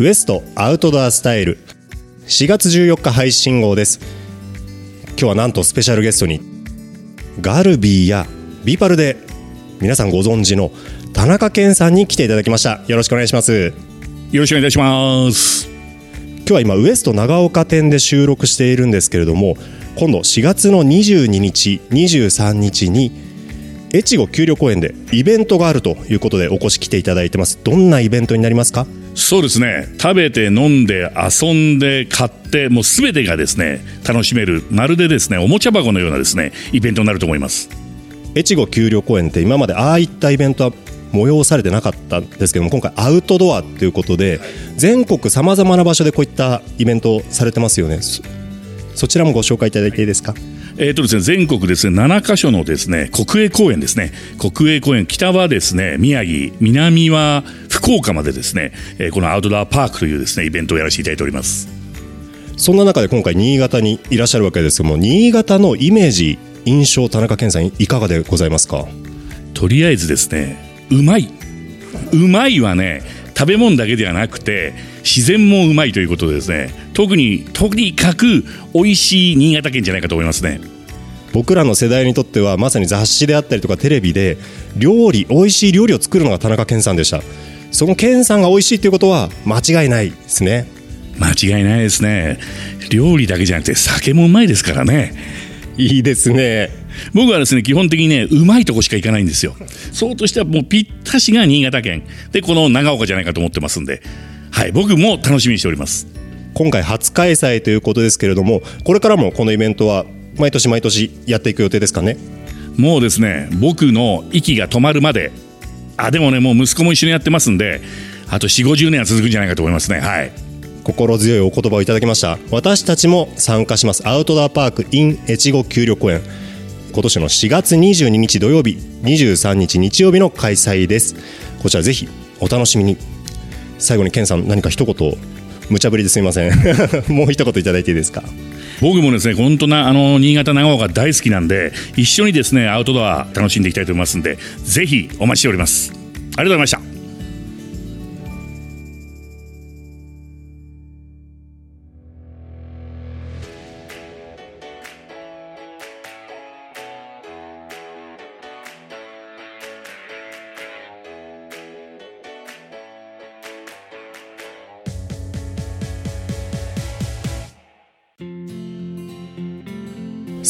WEST Outdoor Style。4月14日配信号です。今日はなんとスペシャルゲストに GARVY や BE-PAL で皆さんご存知の田中ケンさんに来ていただきました。よろしくお願いします。よろしくお願いします。今日は今ウエスト長岡店で収録しているんですけれども今度4月の22日23日に越後丘陵公園でイベントがあるということでお越し来ていただいてます。どんなイベントになりますか？そうですね。食べて飲んで遊んで買ってもう全てがですね楽しめるまるでですねおもちゃ箱のようなですねイベントになると思います。越後丘陵公園って今までああいったイベントは催されてなかったんですけども今回アウトドアということで全国さまざまな場所でこういったイベントをされてますよね。そそちらもご紹介いただいていいですか？えーとですね、全国ですね7カ所のですね国営公園ですね。国営公園北はですね宮城南は福岡までですね、えーこのアウトドアパークというですねイベントをやらせていただいております。そんな中で今回新潟にいらっしゃるわけですけども新潟のイメージ印象田中健さんいかがでございますか？とりあえずですねうまい。うまいはね食べ物だけではなくて自然もうまいということでですね特にとにかく美味しい新潟県じゃないかと思いますね。僕らの世代にとってはまさに雑誌であったりとかテレビで料理美味しい料理を作るのが田中健さんでした。その健さんが美味しいということは間違いないですね。間違いないですね。料理だけじゃなくて酒もうまいですからね。いいですね。僕はですね基本的にねうまいとこしか行かないんですよ。そうとしてはもうぴったしが新潟県。でこの長岡じゃないかと思ってますんではい僕も楽しみにしております。今回初開催ということですけれどもこれからもこのイベントは毎年毎年やっていく予定ですかね？もうですね僕の息が止まるまであでもねもう息子も一緒にやってますんであと4 5 0年は続くんじゃないかと思いますね。はい。心強いお言葉をいただきました。私たちも参加します。アウトドアパーク in 越後丘陵公園。今年の4月22日土曜日23日日曜日の開催です。こちらぜひお楽しみに最後にケンさん何か一言無茶ぶりですみません。もう一言いただいていいですか？僕もですね本当なあの新潟長岡大好きなんで一緒にですねアウトドア楽しんでいきたいと思いますんでぜひお待ちしております。ありがとうございました。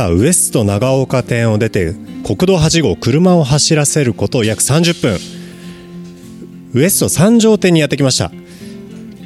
さあウエスト長岡店を出て国道8号車を走らせること約30分。ウエスト三条店にやってきました。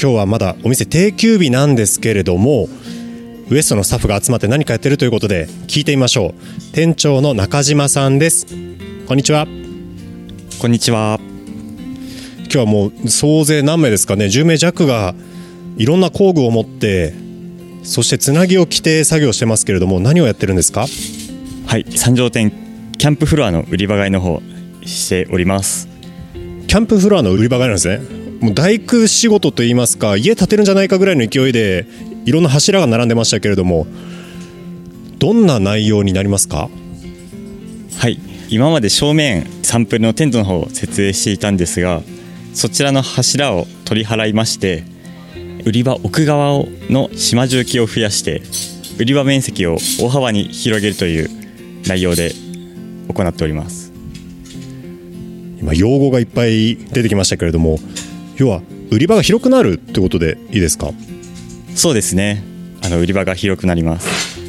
今日はまだお店定休日なんですけれどもウエストのスタッフが集まって何かやってるということで聞いてみましょう。店長の中島さんです。こんにちは。こんにちは。今日はもう総勢何名ですかね。10名弱がいろんな工具を持ってそしてつなぎを着て作業してますけれども何をやってるんですか？はい、三条店キャンプフロアの売り場買いの方しております。キャンプフロアの売り場があるんですね。もう大工仕事といいますか家建てるんじゃないかぐらいの勢いでいろんな柱が並んでましたけれどもどんな内容になりますか？はい、今まで正面サンプルのテントの方を設営していたんですが、そちらの柱を取り払いまして、売り場奥側をの島重機を増やして、売り場面積を大幅に広げるという内容で行っております。今用語がいっぱい出てきましたけれども要は売り場が広くなるってことでいいですか？そうですね。あの売り場が広くなります。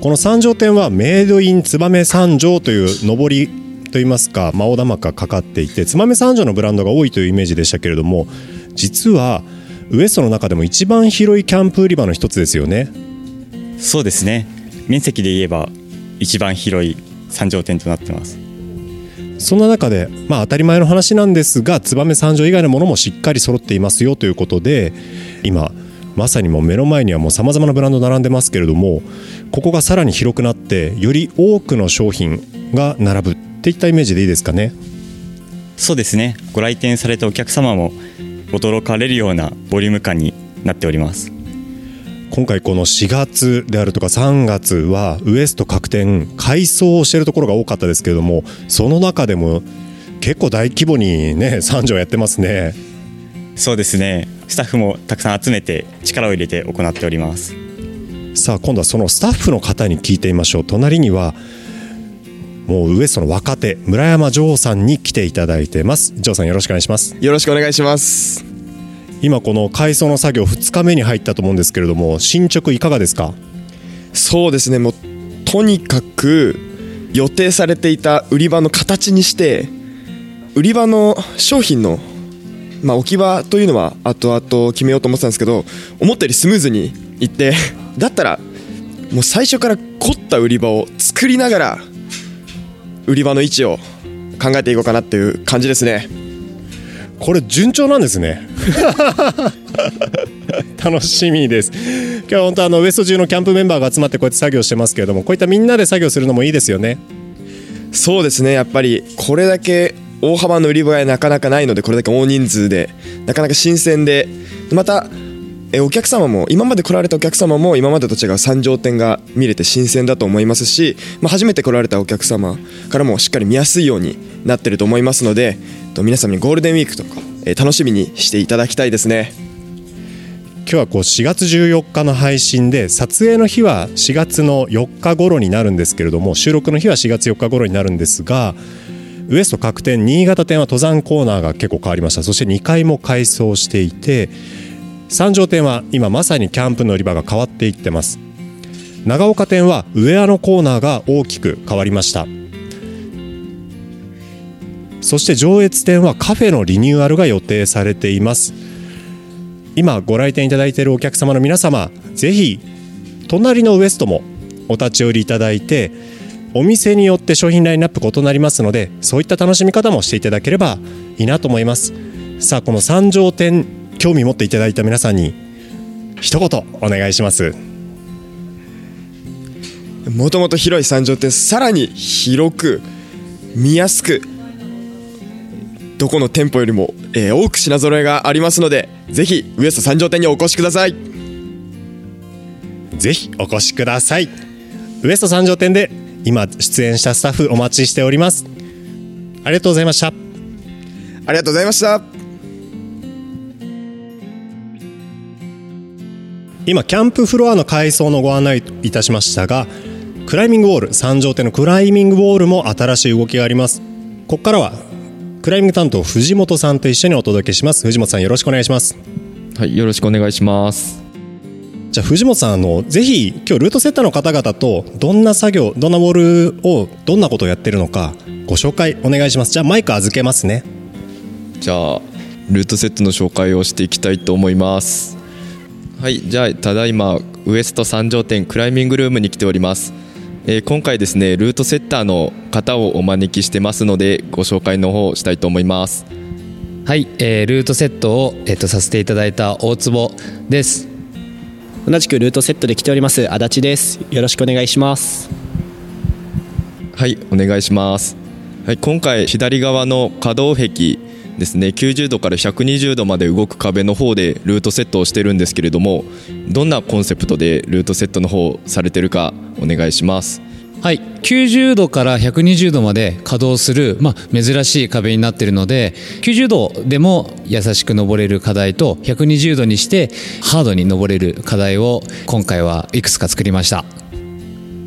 この三条店はメイドイン燕三条という上りといいますか真玉がかかっていて燕三条のブランドが多いというイメージでしたけれども実はウエストの中でも一番広いキャンプ売り場の一つですよねそうですね。面積で言えば一番広い三条店となってます。そんな中でまあ当たり前の話なんですが燕三条以外のものもしっかり揃っていますよということで今まさにもう目の前にはもうさまざまなブランド並んでますけれどもここがさらに広くなってより多くの商品が並ぶっていったイメージでいいですかねそうですねご来店されたお客様も驚かれるようなボリューム感になっております。今回この4月であるとか3月はウエスト各店改装をしているところが多かったですけれどもその中でも結構大規模にね三条やってますね。そうですね。スタッフもたくさん集めて力を入れて行っております。さあ今度はそのスタッフの方に聞いてみましょう。隣にはもうウエストの若手村山城さんに来ていただいてます。城さんよろしくお願いします。よろしくお願いします。今この改装の作業2日目に入ったと思うんですけれども進捗いかがですか？そうですね。もうとにかく予定されていた売り場の形にして売り場の商品の、まあ、置き場というのは後々決めようと思ってたんですけど思ったよりスムーズにいってだったらもう最初から凝った売り場を作りながら売り場の位置を考えていこうかなっていう感じですね。これ順調なんですね。楽しみです。今日は本当あのウエスト中のキャンプメンバーが集まってこうやって作業してますけれどもこういったみんなで作業するのもいいですよね。そうですね。やっぱりこれだけ大幅な売り場がなかなかないのでこれだけ大人数でなかなか新鮮でまたえお客様も今まで来られたお客様も今までと違う三条店が見れて新鮮だと思いますし、まあ、初めて来られたお客様からもしっかり見やすいようになってると思いますので皆様にゴールデンウィークとか、え楽しみにしていただきたいですね。今日はこう4月14日の配信で撮影の日は4月の4日頃になるんですけれども収録の日は4月4日頃になるんですがウエスト各店新潟店は登山コーナーが結構変わりました。そして2階も改装していて三条店は今まさにキャンプの売り場が変わっていってます。長岡店はウェアのコーナーが大きく変わりました。そして上越店はカフェのリニューアルが予定されています。今ご来店いただいているお客様の皆様ぜひ隣のウエストもお立ち寄りいただいてお店によって商品ラインナップ異なりますのでそういった楽しみ方もしていただければいいなと思います。さあこの三条店興味持っていただいた皆さんに一言お願いします。もともと広い三条店さらに広く見やすくどこの店舗よりも、えー多く品揃えがありますのでぜひウエスト三条店にお越しください。ぜひお越しください。ウエスト三条店で今出演したスタッフお待ちしております。ありがとうございました。ありがとうございました今キャンプフロアの改装のご案内いたしましたがクライミングウォール三条店のクライミングウォールも新しい動きがあります。ここからはクライミング担当藤本さんと一緒にお届けします。藤本さんよろしくお願いします。はい、よろしくお願いします。じゃあ藤本さんあのぜひ今日ルートセッターの方々とどんな作業どんなウォールをどんなことをやってるのかご紹介お願いします。じゃあマイク預けますね。じゃあルートセットの紹介をしていきたいと思います。はい、じゃあただいまウエスト三条店クライミングルームに来ております。えー今回ですねルートセッターの方をお招きしてますのでご紹介の方をしたいと思います。はい、えールートセットを、えっとさせていただいた大坪です。同じくルートセットで来ております足立ですよろしくお願いしますはいお願いします、はい、今回左側の可動壁ですね。90度から120度まで動く壁の方でルートセットをしてるんですけれどもどんなコンセプトでルートセットの方されてるかお願いします。はい、90度から120度まで稼働する、まあ、珍しい壁になっているので90度でも優しく登れる課題と120度にしてハードに登れる課題を今回はいくつか作りました。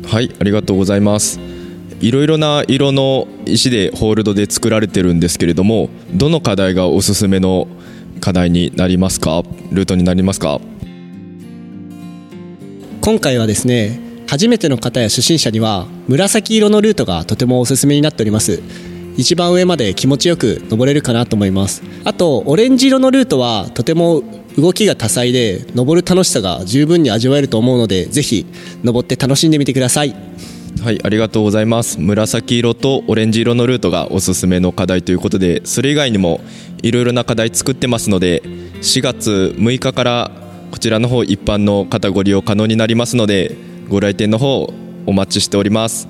はい。ありがとうございますいろいろな色の石でホールドで作られてるんですけれどもどの課題がおすすめの課題になりますか？ルートになりますか？今回はですね初めての方や初心者には紫色のルートがとてもおすすめになっております。一番上まで気持ちよく登れるかなと思います。あとオレンジ色のルートはとても動きが多彩で登る楽しさが十分に味わえると思うのでぜひ登って楽しんでみてください。はいありがとうございます。紫色とオレンジ色のルートがおすすめの課題ということでそれ以外にもいろいろな課題作ってますので4月6日からこちらの方一般の方ご利用可能になりますのでご来店の方お待ちしております。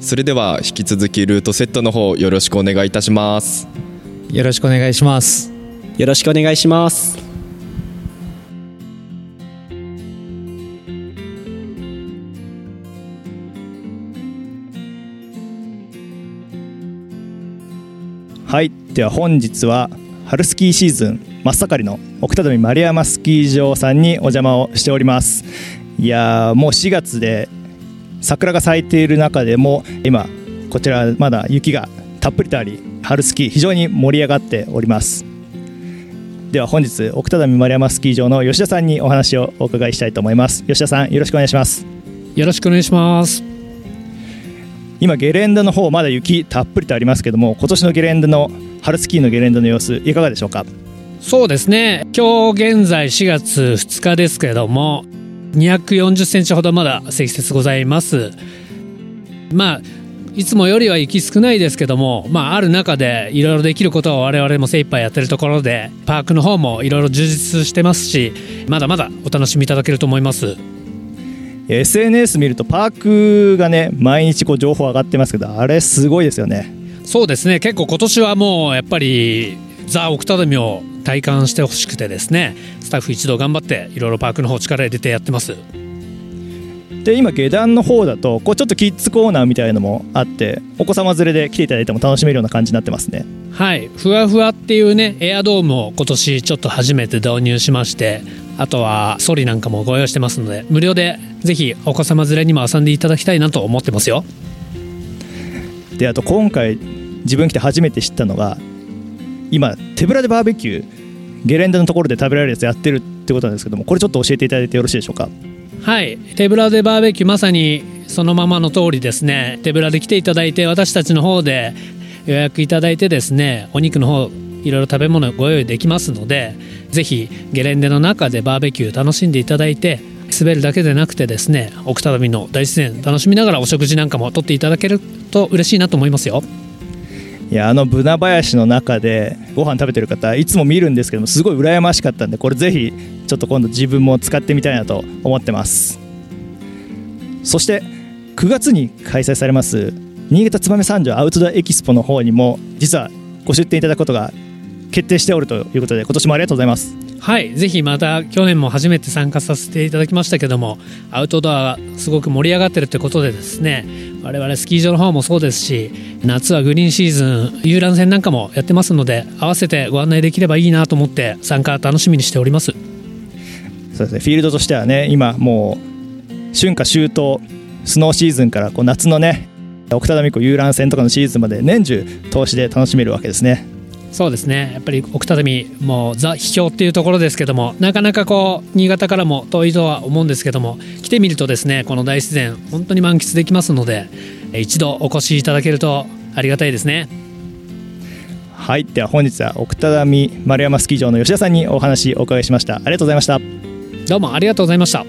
それでは引き続きルートセットの方よろしくお願いいたします。よろしくお願いします。よろしくお願いしますはい。では本日は春スキーシーズン真っ盛りの奥只見丸山スキー場さんにお邪魔をしております。いやーもう4月で桜が咲いている中でも今こちらまだ雪がたっぷりとあり春スキー非常に盛り上がっております。では本日奥只見丸山スキー場の吉田さんにお話をお伺いしたいと思います。吉田さんよろしくお願いします。よろしくお願いします。今ゲレンデの方まだ雪たっぷりとありますけども今年のゲレンデの春スキーのゲレンデの様子いかがでしょうか？そうですね。今日現在4月2日ですけれども240センチほどまだ積雪ございます。まあいつもよりは雪少ないですけども、まあ、ある中でいろいろできることを我々も精一杯やってるところでパークの方もいろいろ充実してますしまだまだお楽しみいただけると思います。SNS 見るとパークがね毎日こう情報上がってますけどあれすごいですよね。そうですね。結構今年はもうやっぱりザ・奥只見を体感してほしくてですね。スタッフ一同頑張っていろいろパークの方力入れてやってます。で今下段の方だとこうちょっとキッズコーナーみたいのもあってお子様連れで来ていただいても楽しめるような感じになってますね。はい。ふわふわっていうねエアドームを今年ちょっと初めて導入しましてあとはソリなんかもご用意してますので無料でぜひお子様連れにも遊んでいただきたいなと思ってますよ。であと今回自分来て初めて知ったのが今手ぶらでバーベキューゲレンデのところで食べられるやつやってるってことなんですけどもこれちょっと教えていただいてよろしいでしょうか？はい。手ぶらでバーベキューまさにそのままの通りですね。手ぶらで来ていただいて私たちの方で予約いただいてですねお肉の方いろいろ食べ物ご用意できますのでぜひゲレンデの中でバーベキュー楽しんでいただいて滑るだけでなくてですね奥只見の大自然楽しみながらお食事なんかもとっていただけると嬉しいなと思いますよ。いやあのブナ林の中でご飯食べてる方いつも見るんですけどもすごい羨ましかったんでこれぜひちょっと今度自分も使ってみたいなと思ってます。そして9月に開催されます新潟燕三条アウトドアエキスポの方にも実はご出展いただくことが決定しておるということで今年もありがとうございます。はいぜひまた去年も初めて参加させていただきましたけどもアウトドアすごく盛り上がってるってことでですね我々スキー場の方もそうですし夏はグリーンシーズン遊覧船なんかもやってますので合わせてご案内できればいいなと思って参加楽しみにしております。そうですねフィールドとしてはね今もう春夏秋冬スノーシーズンからこう夏のね奥只見湖遊覧船とかのシーズンまで年中通しで楽しめるわけですねそうですね。やっぱり奥只見もうザ・秘境っていうところですけどもなかなかこう新潟からも遠いとは思うんですけども来てみるとですねこの大自然本当に満喫できますので一度お越しいただけるとありがたいですね。はい。では本日は奥只見丸山スキー場の吉田さんにお話お伺いしました。ありがとうございました。どうもありがとうございました。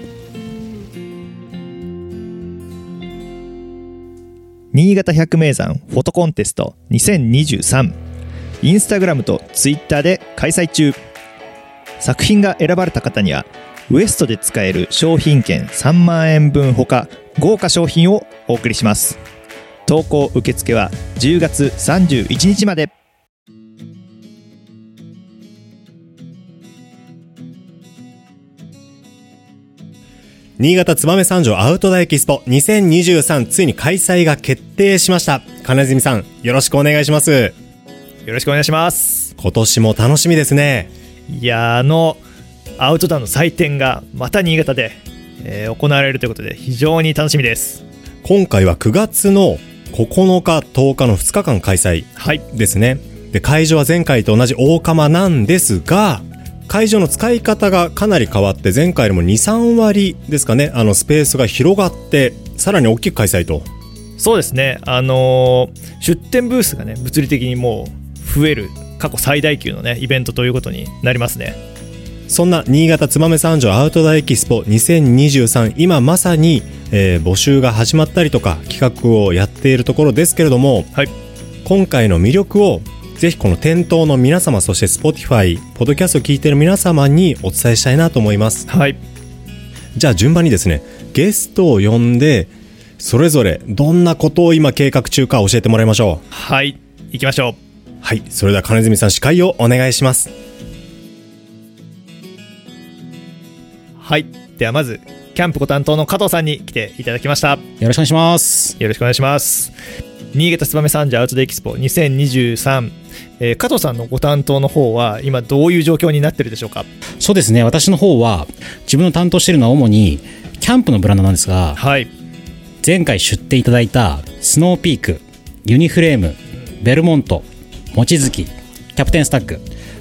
新潟百名山フォトコンテスト2023インスタグラムとツイッターで開催中。作品が選ばれた方にはウエストで使える商品券3万円分ほか豪華商品をお送りします。投稿受付は10月31日まで。新潟燕三条アウトドアエキスポ2023ついに開催が決定しました。金住さんよろしくお願いします。よろしくお願いします。今年も楽しみですね。いやあのアウトドアの祭典がまた新潟で、えー行われるということで非常に楽しみです。今回は9月の9日10日の2日間開催ですね、で会場は前回と同じ大釜なんですが会場の使い方がかなり変わって前回よりも23割ですかねあのスペースが広がってさらに大きく開催と。そうですね。あのー出店ブースがね物理的にもう増える過去最大級のねイベントということになりますね。そんな新潟燕三条アウトドアエキスポ2023今まさに、えー募集が始まったりとか企画をやっているところですけれども、はい。今回の魅力をぜひこの店頭の皆様そして Spotify ポッドキャストを聞いている皆様にお伝えしたいなと思います。はい。じゃあ順番にですねゲストを呼んでそれぞれどんなことを今計画中か教えてもらいましょう。はい。行きましょうはい。それでは金住さん司会をお願いします。はい。ではまずキャンプご担当の加藤さんに来ていただきました。よろしくお願いします。よろしくお願いします。新潟燕三条アウトドエキスポ2023、えー加藤さんのご担当の方は今どういう状況になってるでしょうか？そうですね。私の方は自分の担当しているのは主にキャンプのブランドなんですがはい。前回出展いただいたスノーピークユニフレームベルモント望月キャプテンスタッグ。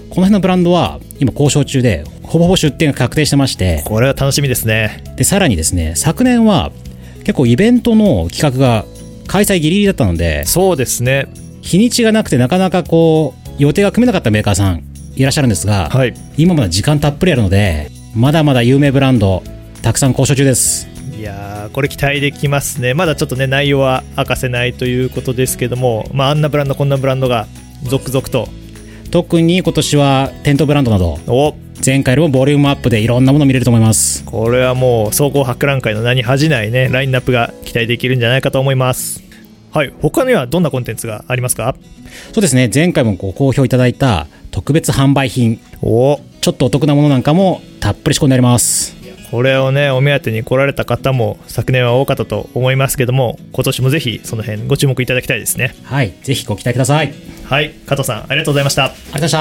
この辺のブランドは今交渉中でほぼほぼ出展が確定してまして。これは楽しみですね。でさらにですね昨年は結構イベントの企画が開催ギリギリだったのでそうですね。日にちがなくてなかなかこう予定が組めなかったメーカーさんいらっしゃるんですが、はい。今まだ時間たっぷりあるのでまだまだ有名ブランドたくさん交渉中です。いやーこれ期待できますね。まだちょっとね内容は明かせないということですけども、まあ、あんなブランドこんなブランドが続々と。特に今年はテントブランドなどお。前回よりもボリュームアップでいろんなもの見れると思います。これはもう総合博覧会の名に恥じないねラインナップが期待できるんじゃないかと思います。はい他にはどんなコンテンツがありますか？そうですね前回もご好評いただいた特別販売品。お。ちょっとお得なものなんかもたっぷり仕込んであります。これをねお目当てに来られた方も昨年は多かったと思いますけども今年もぜひその辺ご注目いただきたいですね。はいぜひご期待くださいはい加藤さんありがとうございました。ございました。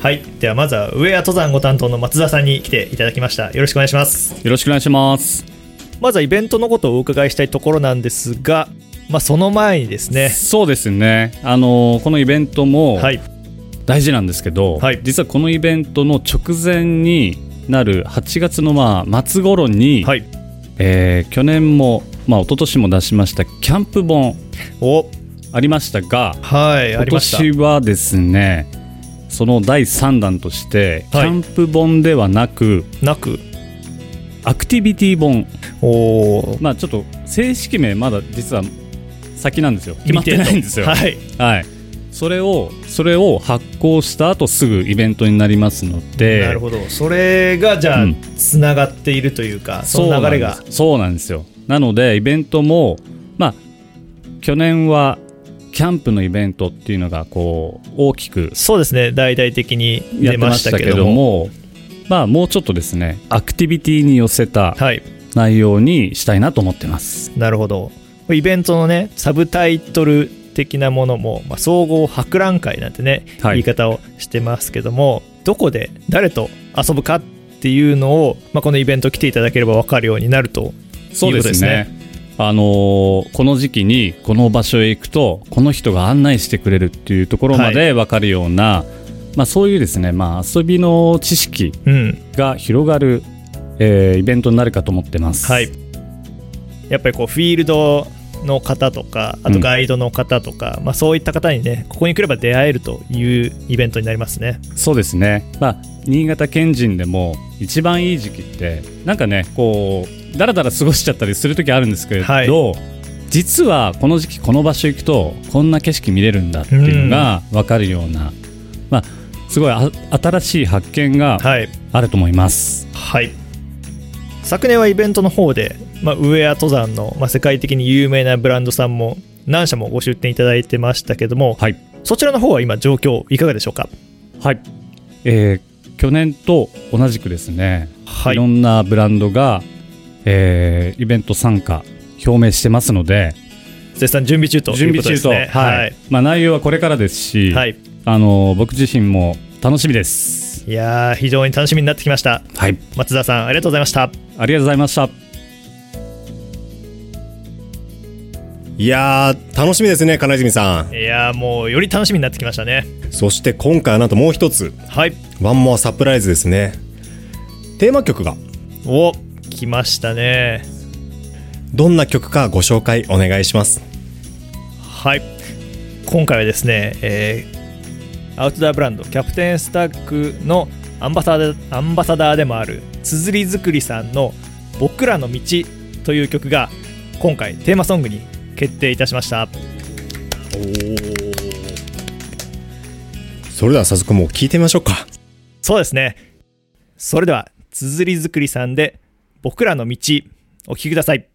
はいではまずは上谷登山ご担当の松田さんに来ていただきました。よろしくお願いします。よろしくお願いします。まずはイベントのことをお伺いしたいところなんですが、まあ、その前にですね。そうですね。あのこのイベントもはい。大事なんですけど、はい。実はこのイベントの直前になる8月のまあ末頃に、はい。えー去年もまあ一昨年も出しましたキャンプ本お。ありましたが、はいあ今年はですね、その第3弾として、キはい。ャンプ本ではなくなく。アクティビティ本、おおまあちょっと正式名まだ実は先なんですよ。決まってないんですよ。はい。はい、それをそれを発行した後すぐイベントになりますのでなるほど。それがじゃあうん。つながっているというか、その流れが。そうなんですよなのでイベントもまあ去年はキャンプのイベントっていうのがこう大きくそうですね。大々的に出やってましたたけどどももまあもうちょっとですねアクティビティに寄せたはい。内容にしたいなと思ってます。なるほど。イベントのねサブタイトル的なものも、まあ、総合博覧会なんてね、はい。言い方をしてますけどもどこで誰と遊ぶかっていうのを、まあ、このイベント来ていただければ分かるようになるとそうですね。あのーこの時期にこの場所へ行くとこの人が案内してくれるっていうところまで分かるような、まあ、そういうですね、まあ、遊びの知識うん。が広がる、えーイベントになるかと思ってます。はい。やっぱりこうフィールドの方とかあとガイドの方とか、まあ、そういった方にねここに来れば出会えるというイベントになりますね。そうですね、まあ、新潟県人でも一番いい時期ってなんかねこうだらだら過ごしちゃったりする時あるんですけれど、はい。実はこの時期この場所行くとこんな景色見れるんだっていうのが分かるような、まあ、すごいあ新しい発見がはい。あると思います。はい。昨年はイベントの方で、まあ、ウェア登山の、まあ、世界的に有名なブランドさんも何社もご出店いただいてましたけども、はい。そちらの方は今状況いかがでしょうか？はい、えー去年と同じくですね、はい。いろんなブランドが、えーイベント参加表明してますので絶賛準備中ということですね。はい。まあ、内容はこれからですし、はい。あの僕自身も楽しみです。いやー非常に楽しみになってきました。はい、松田さんありがとうございました。ありがとうございました。いやー楽しみですね金泉さん。いやーもうより楽しみになってきましたね。そして今回はなんともう一つ。はい。ワンモアサプライズですね。テーマ曲が。お来ましたね。どんな曲かご紹介お願いします。はい。今回はですね、えーアウトドアブランドキャプテンスタックのアンバサダーアンバサダーでもある綴り作りさんの「僕らの道」という曲が今回テーマソングに決定いたしました。それでは早速もう聞いてみましょうか。そうですね。それでは綴り作りさんで「僕らの道」お聴きください。